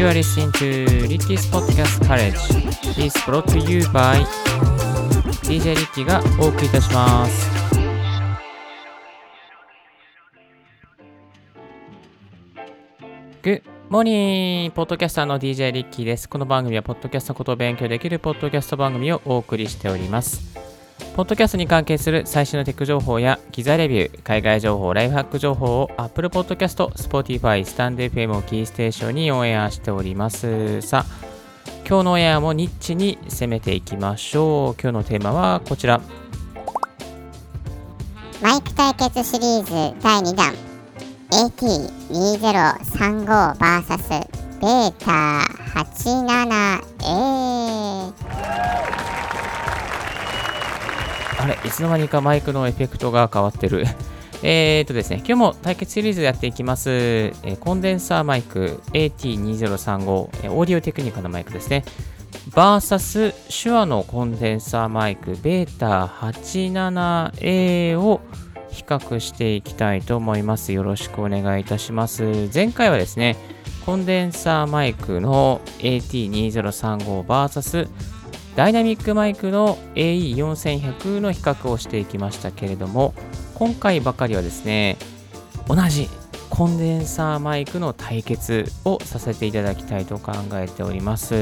You are listening to Ricky's Podcast College. This brought to you by DJ リッキーがお送りいたします。Good morning! ポッドキャスターの DJ リッキーです。この番組は、ポッドキャストことを勉強できるポッドキャスト番組をお送りしております。ポッドキャストに関係する最新のテック情報や機材レビュー、海外情報、ライフハック情報を Apple Podcast、Spotify、スタンド FM をキーステーションにオンエアしております。さあ、今日のオンエアもニッチに攻めていきましょう。今日のテーマはこちら。マイク対決シリーズ第2弾 AT2035vs ベータ 87A あれ、いつの間にかマイクのエフェクトが変わってる。えーとですね、今日も対決シリーズやっていきます。えーコンデンサーマイク AT2035、えオーディオテクニカのマイクですね。VS 手話のコンデンサーマイクベータ 87A を比較していきたいと思います。よろしくお願いいたします。前回はですね、コンデンサーマイクの AT2035VS ダイナミックマイクの AE4100 の比較をしていきましたけれども、今回ばかりはですね、同じコンデンサーマイクの対決をさせていただきたいと考えております。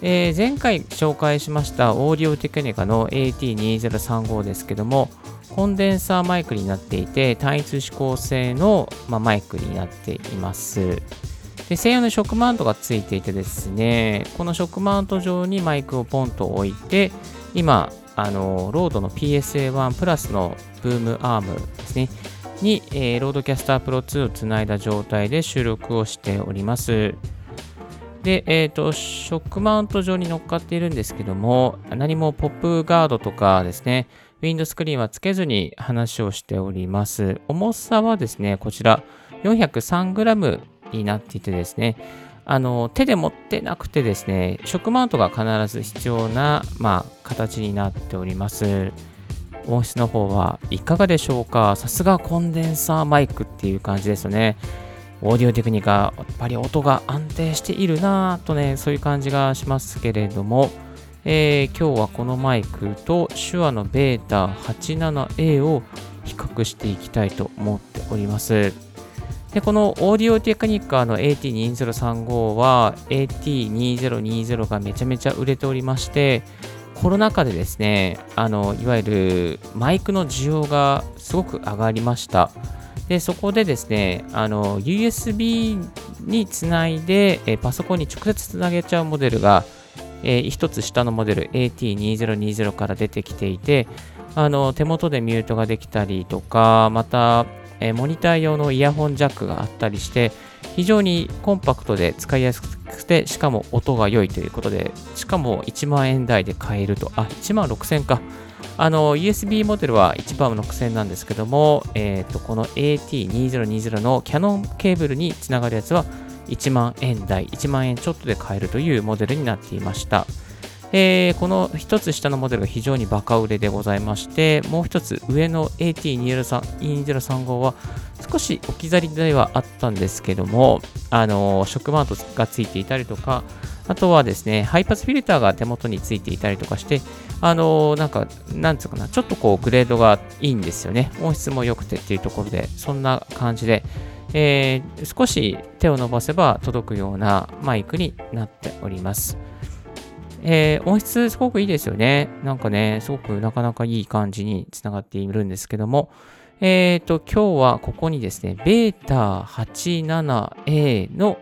えー前回紹介しましたオーディオテクニカの AT2035 ですけども、コンデンサーマイクになっていて、単一指向性の、まマイクになっています。で専用のショックマウントがついていてですね、このショックマウント上にマイクをポンと置いて、今、あのロードの PSA1 プラスのブームアームですね、に、えーロードキャスタープロ2をつないだ状態で収録をしております。で、えっ、と、ショックマウント上に乗っかっているんですけども、何もポップガードとかですね、ウィンドスクリーンはつけずに話をしております。重さはですね、こちら 403g になっていてですね、あの手で持ってなくてですね、ショックマウントが必ず必要な、まあ、形になっております。音質の方はいかがでしょうか？さすがコンデンサーマイクっていう感じですよね。オーディオテクニカ、やっぱり音が安定しているなぁとね、そういう感じがしますけれども、えー今日はこのマイクと手話のベータ 87A を比較していきたいと思っております。で、このオーディオテクニカの AT2035 は AT2020 がめちゃめちゃ売れておりまして、コロナ禍でですね、あの、いわゆるマイクの需要がすごく上がりました。で、そこでですね、あの、USB につないで、えパソコンに直接つなげちゃうモデルが、えー一つ下のモデル AT2020 から出てきていて、あの手元でミュートができたりとか、また、えモニター用のイヤホンジャックがあったりして、非常にコンパクトで使いやすくて、しかも音が良いということで、しかも1万円台で買えると、あ、1万6000か。あの、USB モデルは1万6000なんですけども、えっ、と、この AT2020 のキャノンケーブルにつながるやつは1万円台、1万円ちょっとで買えるというモデルになっていました。えーこの一つ下のモデルが非常にバカ売れでございまして、もう一つ上の AT2035 は少し置き去りではあったんですけども、あのショックマウントがついていたりとか、あとはですね、ハイパスフィルターが手元についていたりとかして、あのなんか、なんつうかな、ちょっとこうグレードがいいんですよね。音質も良くてっていうところで、そんな感じで、えー少し手を伸ばせば届くようなマイクになっております。えー音質すごくいいですよね。なんかね、すごくなかなかいい感じにつながっているんですけども、えっ、と、今日はここにですね、ベータ 87A の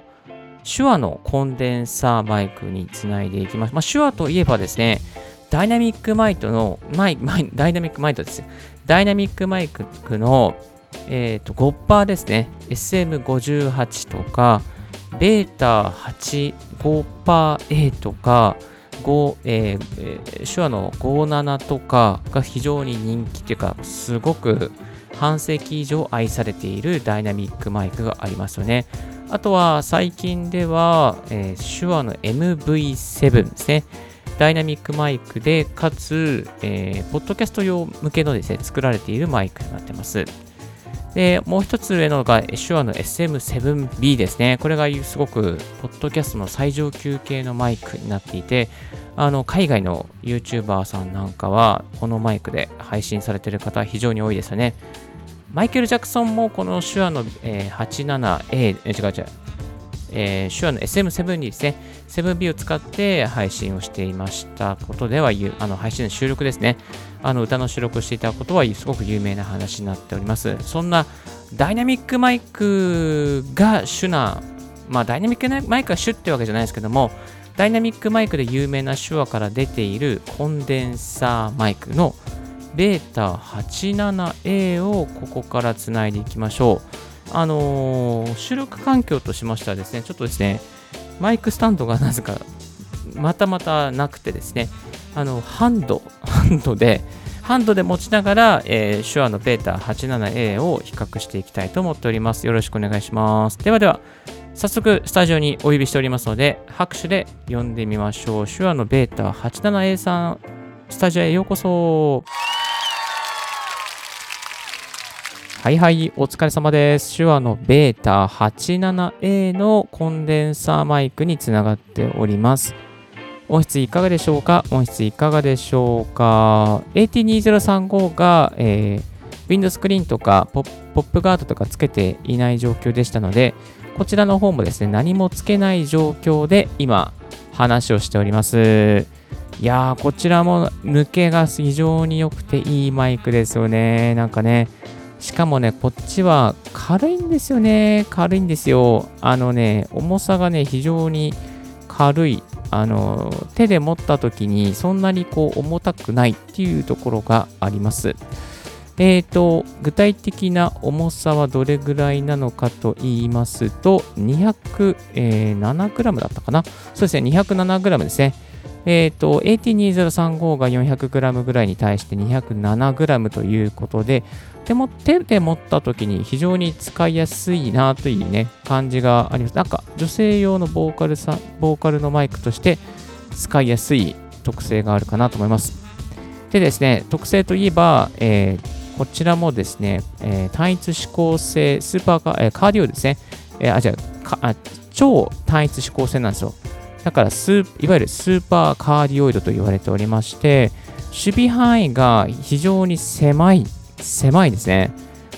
手話のコンデンサーマイクにつないでいきます。まあ、手話といえばですね、ダイナミックマイトの、マイ、マイ、ダイナミックマイトです。ダイナミックマイクの、えっ、と、5%ですね。SM58 とか、ベータ 85%A とか、5えーえ手話の57とかが非常に人気というか、すごく半世紀以上愛されているダイナミックマイクがありますよね。あとは最近では、えー手話の MV7 ですね。ダイナミックマイクで、かつ、えーポッドキャスト用向けのですね、作られているマイクになってます。で、もう一つ上のが、手話の SM7B ですね。これがすごく、ポッドキャストの最上級系のマイクになっていて、あの、海外の YouTuber さんなんかは、このマイクで配信されている方非常に多いですよね。マイケル・ジャクソンもこの手話の、えー、87A、違う違う、えー、手話の SM7 にですね、7B を使って配信をしていましたことでは、あの配信の収録ですね、あの歌の収録をしていたことはすごく有名な話になっております。そんなダイナミックマイクが主な、まあダイナミックマイクが主ってわけじゃないですけども、ダイナミックマイクで有名な手話から出ているコンデンサーマイクのベータ 87A をここからつないでいきましょう。あのー、収録環境としましてはですね、ちょっとですね、マイクスタンドがなぜかまたまたなくてですね、あの、ハンド、ハンドで、ハンドで持ちながら、えー、手話のベータ 87A を比較していきたいと思っております。よろしくお願いします。ではでは、早速スタジオにお呼びしておりますので、拍手で呼んでみましょう。手話のベータ 87A さん、スタジオへようこそ。はいはい、お疲れ様です。手話のベータ 87A のコンデンサーマイクにつながっております。音質いかがでしょうか？音質いかがでしょうか ?AT2035 が、えー、ウィンドスクリーンとかポップガードとかつけていない状況でしたので、こちらの方もですね、何もつけない状況で今話をしております。いやー、こちらも抜けが非常に良くていいマイクですよね。なんかね、しかもね、こっちは軽いんですよね。軽いんですよ。あのね、重さがね、非常に軽い。あの、手で持った時にそんなにこう重たくないっていうところがあります。えーと、具体的な重さはどれぐらいなのかと言いますと、207g だったかな？そうですね、207g ですね。えっ、ー、と、AT2035 が 400g ぐらいに対して 207g ということで、手も手で持った時に非常に使いやすいなというね、感じがあります。なんか女性用のボーカルさボーカルのマイクとして使いやすい特性があるかなと思います。でですね、特性といえば、えー、こちらもですね、えー、単一指向性、スーパーカ,、えー、カーディオですね。えー、あ、じゃあ超単一指向性なんですよ。だからスいわゆるスーパーカーディオイドと言われておりまして、守備範囲が非常に狭い狭いですね。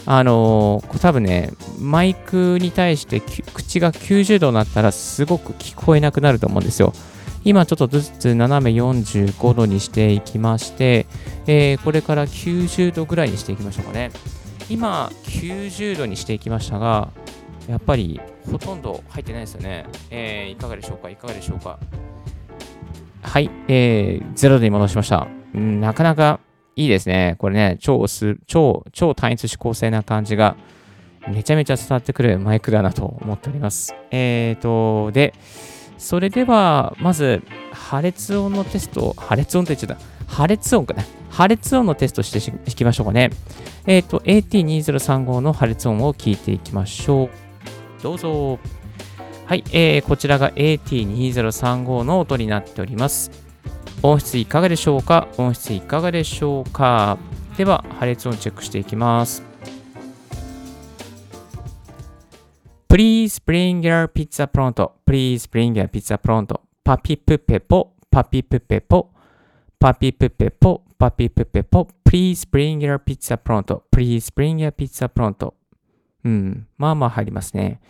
あのー、多分ね、マイクに対して口が90度になったらすごく聞こえなくなると思うんですよ。今ちょっとずつ斜め45度にしていきまして、えー、これから90度ぐらいにしていきましょうかね。今90度にしていきましたが、やっぱりほとんど入ってないですよね。えー、いかがでしょうか？いかがでしょうか？はい、えー、0度に戻しました。なかなかいいですね。これね、超す超、超単一指向性な感じが、めちゃめちゃ伝わってくるマイクだなと思っております。えーと、で、それでは、まず、破裂音のテスト、破裂音って言っちゃった。破裂音かな。破裂音のテストしていきましょうかね。えっ、ー、と、AT2035 の破裂音を聞いていきましょう。どうぞ。はい、えー、こちらが AT2035 の音になっております。音質いかがでしょうか音質いかがでしょうかでは、破裂音チェックしていきます。Please bring your pizza pronto. Please bring your pizza pronto. パピプペポ、パピプペポ、パピプペポ、パピプペポ。Please bring your pizza pronto. Please bring your pizza pronto. うん、まあまあ入りますね。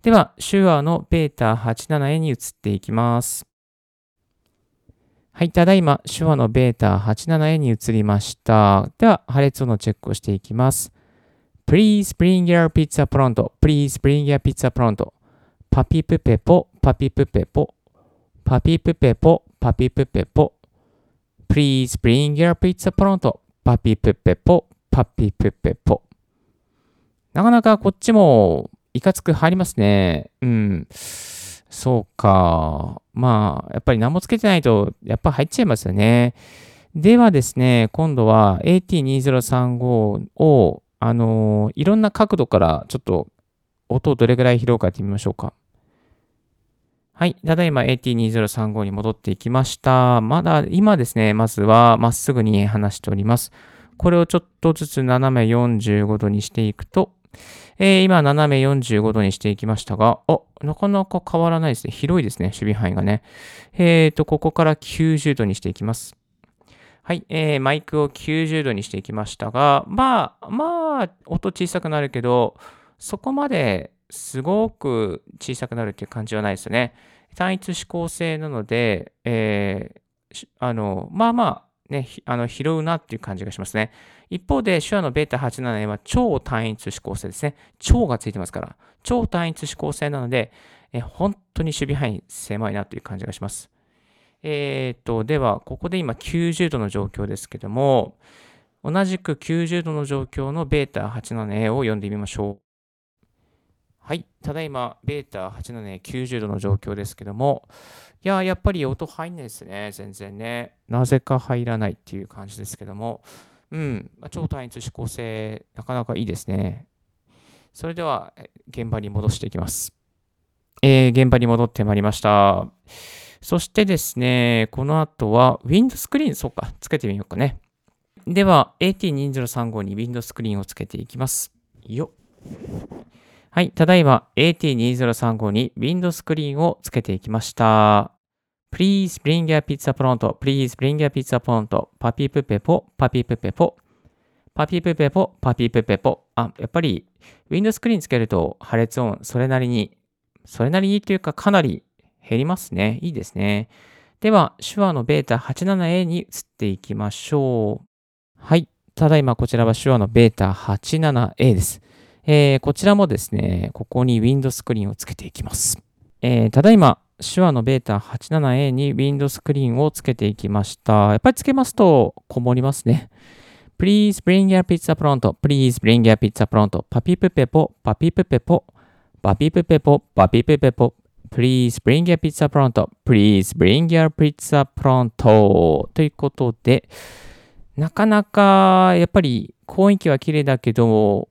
では、手話のベータ 87A に移っていきます。はい、ただいま、手話のベータ 87A に移りました。では、破裂音のチェックをしていきます。Please bring your pizza pronto. Please bring your pizza pronto. パピプペポ、パピプペポ。パピプペポ、パピプペポ。Please bring your pizza pronto. パピプペポ、パピプペポ。なかなかこっちもいかつく入りますね。うん。そうか。まあ、やっぱり何もつけてないと、やっぱ入っちゃいますよね。ではですね、今度は AT2035 を、あのー、いろんな角度からちょっと音をどれぐらい拾うかやってみましょうか。はい。ただいま AT2035 に戻っていきました。まだ、今ですね、まずはまっすぐに話しております。これをちょっとずつ斜め45度にしていくと、えー、今、斜め45度にしていきましたが、あ、なかなか変わらないですね。広いですね、守備範囲がね。えーと、ここから90度にしていきます。はい、えー、マイクを90度にしていきましたが、まあ、まあ、音小さくなるけど、そこまですごく小さくなるっていう感じはないですよね。単一指向性なので、えー、あの、まあまあ、ね、あの拾うなっていう感じがしますね。一方で、手話の β87 は超単一指向性ですね。超がついてますから。超単一指向性なので、え本当に守備範囲狭いなという感じがします。えっ、ー、と、では、ここで今90度の状況ですけども、同じく90度の状況の β87A を読んでみましょう。はい。ただいま、β87A 90度の状況ですけども、いや、やっぱり音入んないですね。全然ね。なぜか入らないっていう感じですけども、うん。まあ、超単一指向性、なかなかいいですね。それでは、現場に戻していきます。えー、現場に戻ってまいりました。そしてですね、この後は、ウィンドスクリーン、そうか、つけてみようかね。では、AT2035 にウィンドスクリーンをつけていきます。よっはい、ただいま AT2035 にウィンドスクリーンをつけていきました。Please bring your pizza pronto.Please bring your pizza pronto. パピプペポ、パピプペポ。パピプペポ、パピプペポ。あ、やっぱりウィンドスクリーンつけると破裂音それなりに、それなりにというかかなり減りますね。いいですね。では、手話の β87A に移っていきましょう。はい。ただいまこちらは手話の β87A です。えー、こちらもですね、ここにウィンドスクリーンをつけていきます。えー、ただいま、手話の β87A にウィンドスクリーンをつけていきました。やっぱりつけますと、こもりますね。Please bring your pizza pronto.Please bring your pizza pronto. パピプペポ、パピプペポ。パピプペポ、パピプペポ。Please bring your pizza pronto.Please bring your pizza pronto. ということで、なかなかやっぱり雰囲気は綺麗だけど、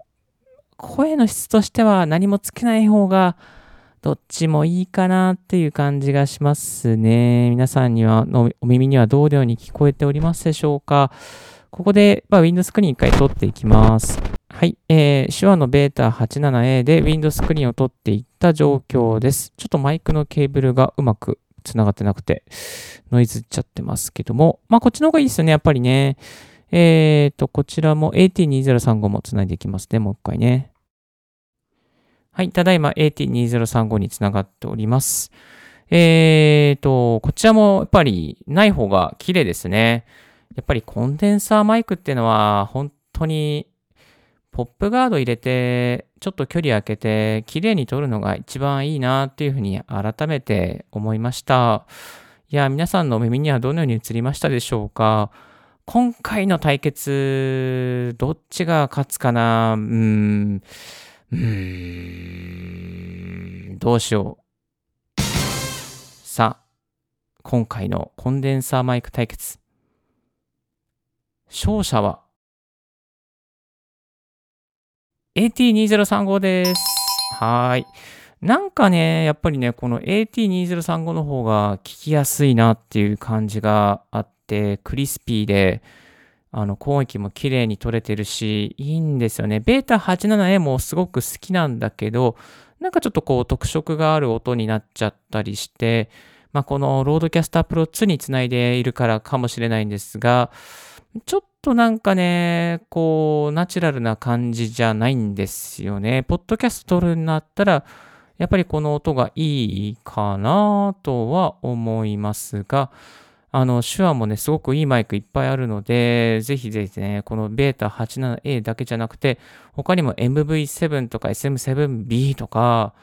声の質としては何もつけない方がどっちもいいかなっていう感じがしますね。皆さんにはのお耳にはどうように聞こえておりますでしょうかここで、まあ、ウィンドスクリーン一回取っていきます。はい、えー、手話の β87A でウィンドスクリーンを取っていった状況です。ちょっとマイクのケーブルがうまくつながってなくて、ノイズっちゃってますけども、まあこっちの方がいいですよね、やっぱりね。えっ、ー、と、こちらも AT2035 もつないでいきますね。もう一回ね。はい。ただいま AT2035 につながっております。えっ、ー、と、こちらもやっぱりない方が綺麗ですね。やっぱりコンデンサーマイクっていうのは本当にポップガード入れて、ちょっと距離空けて、綺麗に撮るのが一番いいなっていうふうに改めて思いました。いや、皆さんの耳にはどのように映りましたでしょうか？今回の対決、どっちが勝つかな？うーん、うーん、どうしよう。さあ、今回のコンデンサーマイク対決。勝者は AT2035 です。はい。なんかね、やっぱりね、この AT2035 の方が聞きやすいなっていう感じがあってて、クリスピーで、あの、攻撃も綺麗に取れてるし、いいんですよね。β87A もすごく好きなんだけど、なんかちょっとこう特色がある音になっちゃったりして、まあ、このロードキャスタープロ2につないでいるからかもしれないんですが、ちょっとなんかね、こう、ナチュラルな感じじゃないんですよね。ポッドキャスト撮るんだったら、やっぱりこの音がいいかなとは思いますが、あの、 Shure もね、すごくいいマイクいっぱいあるので、ぜひぜひね、この β87A だけじゃなくて、他にも MV7 とか SM7B とか、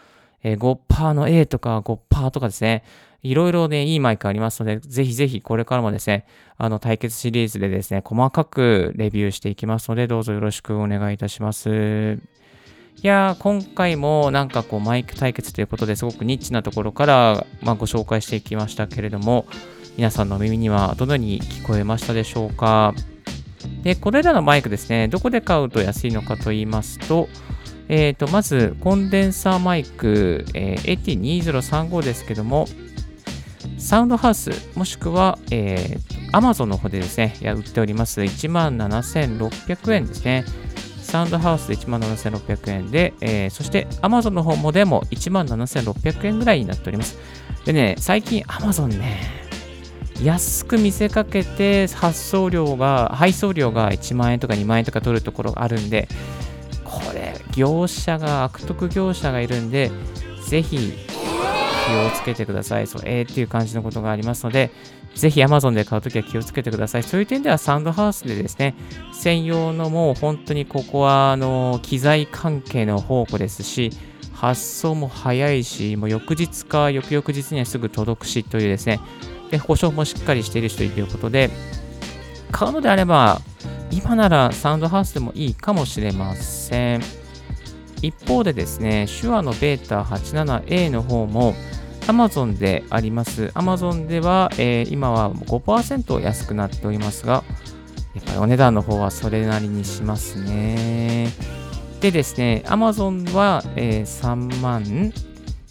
えー、5%の A とか5%とかですね、いろいろね、いいマイクありますので、ぜひぜひこれからもですね、あの、対決シリーズでですね、細かくレビューしていきますので、どうぞよろしくお願いいたします。いやー、今回もなんかこう、マイク対決ということですごくニッチなところから、まあ、ご紹介していきましたけれども、皆さんの耳にはどのように聞こえましたでしょうか？で、これらのマイクですね、どこで買うと安いのかと言いますと、えー、とまず、コンデンサーマイク、えー、AT2035 ですけども、サウンドハウス、もしくは、えー、Amazon の方でですね、売っております。17,600円ですね。サウンドハウスで17,600円で、えー、そして Amazon の方もでも17,600円ぐらいになっております。でね、最近 Amazon ね、安く見せかけて発送料が、配送料が1万円とか2万円とか取るところがあるんで、これ、業者が、悪徳業者がいるんで、ぜひ気をつけてください。そう、えーっていう感じのことがありますので、ぜひ Amazon で買うときは気をつけてください。そういう点ではサウンドハウスでですね、専用のもう本当にここはあの機材関係の宝庫ですし、発送も早いし、もう翌日か翌々日にはすぐ届くしというですね、で保証もしっかりしている人ということで、買うのであれば、今ならサウンドハウスでもいいかもしれません。一方でですね、手話のベータ 87A の方も、Amazon であります。Amazon では、えー、今は5%安くなっておりますが、やっぱりお値段の方はそれなりにしますね。でですね、Amazon は、えー、3万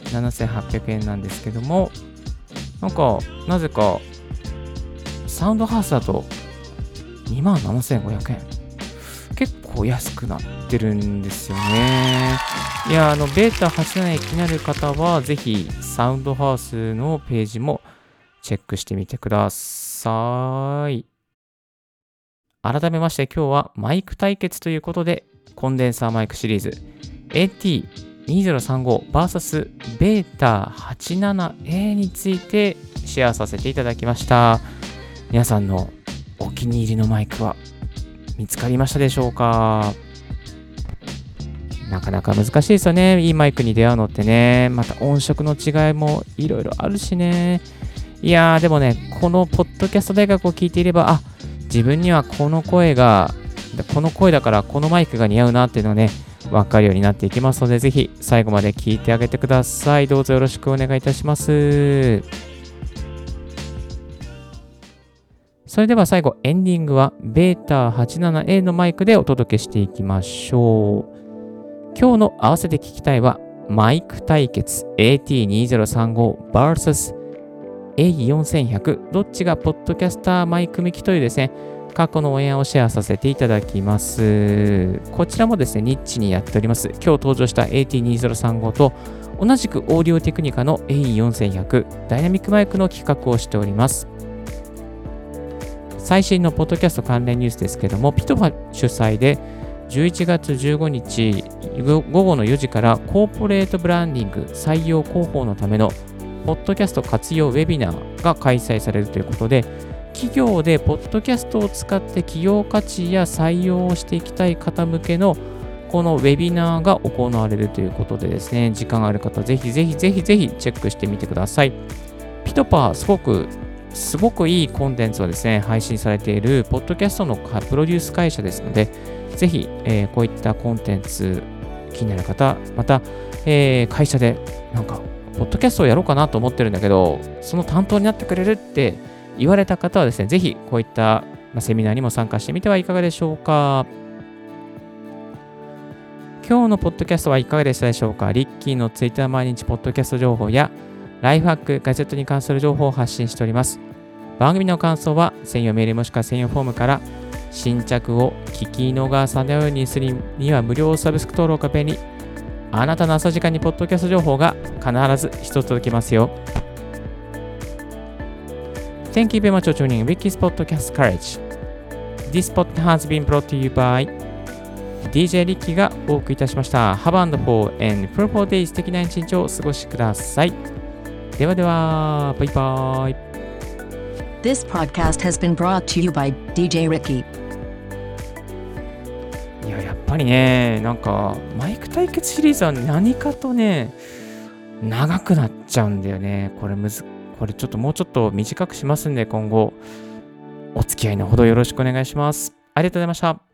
7800円なんですけども、なんか、なぜか、サウンドハウスだと27,500円。結構安くなってるんですよね。いや、あの、ベータ87気になる方は、ぜひ、サウンドハウスのページもチェックしてみてください。改めまして、今日はマイク対決ということで、コンデンサーマイクシリーズ AT 2035vs ベータ 87A についてシェアさせていただきました。皆さんのお気に入りのマイクは見つかりましたでしょうか？なかなか難しいですよね。いいマイクに出会うのってね。また音色の違いもいろいろあるしね。いやー、でもね、このポッドキャスト大学を聞いていれば、あ、自分にはこの声が、この声だからこのマイクが似合うなっていうのがね、わかるようになっていきますので、ぜひ最後まで聞いてあげてください。どうぞよろしくお願いいたします。それでは最後、エンディングは β87A のマイクでお届けしていきましょう。今日の合わせて聞きたいは、マイク対決 AT2035vs A4100 どっちがポッドキャスターマイク向きというですね、過去のオンエアをシェアさせていただきます。こちらもですね、ニッチにやっております。今日登場した AT2035 と同じくオーディオテクニカの A4100 ダイナミックマイクの企画をしております。最新のポッドキャスト関連ニュースですけども、ピトファ主催で11月15日午後の4時からコーポレートブランディング採用広報のためのポッドキャスト活用ウェビナーが開催されるということで企業でポッドキャストを使って企業価値や採用をしていきたい方向けのこのウェビナーが行われるということでですね、時間がある方、ぜひぜひぜひぜひチェックしてみてください。ピトパー、すごく、すごくいいコンテンツをですね、配信されている、ポッドキャストのプロデュース会社ですので、ぜひ、えー、こういったコンテンツ気になる方、また、えー、会社でなんか、ポッドキャストをやろうかなと思ってるんだけど、その担当になってくれるって言われた方はですね、ぜひこういった、まセミナーにも参加してみてはいかがでしょうか。今日のポッドキャストはいかがでしたでしょうかリッキーのツイッター毎日ポッドキャスト情報やライフハック、ガジェットに関する情報を発信しております。番組の感想は専用メールもしくは専用フォームから新着を聞き逃さないようにするには無料サブスク登録が便利。あなたの朝時間にポッドキャスト情報が必ず一つ届きますよ。Thank you very much for tuning Ricky's Podcast Courage. This podcast has been brought to you by DJ リッキーがお送りいたしました。Have and for and for four days 素敵な一日をお過ごしください。ではでは、バイバイ。This podcast has been brought to you by DJ Ricky. いや、やっぱりね、なんか、マイク対決シリーズは何かとね、長くなっちゃうんだよね。これむず、これちょっともうちょっと短くしますんで、今後、お付き合いのほどよろしくお願いします。ありがとうございました。